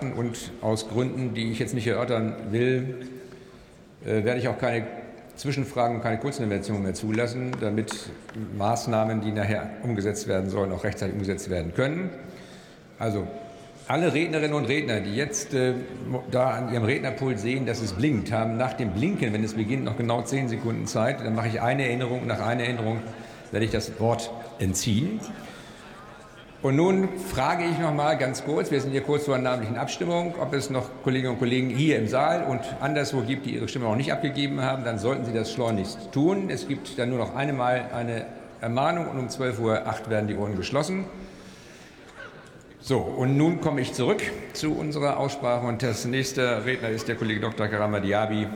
Und aus Gründen, die ich jetzt nicht erörtern will, äh, werde ich auch keine Zwischenfragen und keine Kurzinterventionen mehr zulassen, damit Maßnahmen, die nachher umgesetzt werden sollen, auch rechtzeitig umgesetzt werden können. Also alle Rednerinnen und Redner, die jetzt äh, da an ihrem Rednerpult sehen, dass es blinkt, haben nach dem Blinken, wenn es beginnt, noch genau zehn Sekunden Zeit. Dann mache ich eine Erinnerung. Nach einer Erinnerung werde ich das Wort entziehen. Und nun frage ich noch mal ganz kurz, wir sind hier kurz vor einer namentlichen Abstimmung, ob es noch Kolleginnen und Kollegen hier im Saal und anderswo gibt, die ihre Stimme noch nicht abgegeben haben, dann sollten sie das schleunigst tun. Es gibt dann nur noch einmal eine Ermahnung und um 12.08 Uhr werden die Ohren geschlossen. So, und nun komme ich zurück zu unserer Aussprache und das nächste Redner ist der Kollege Dr. Karama Diaby.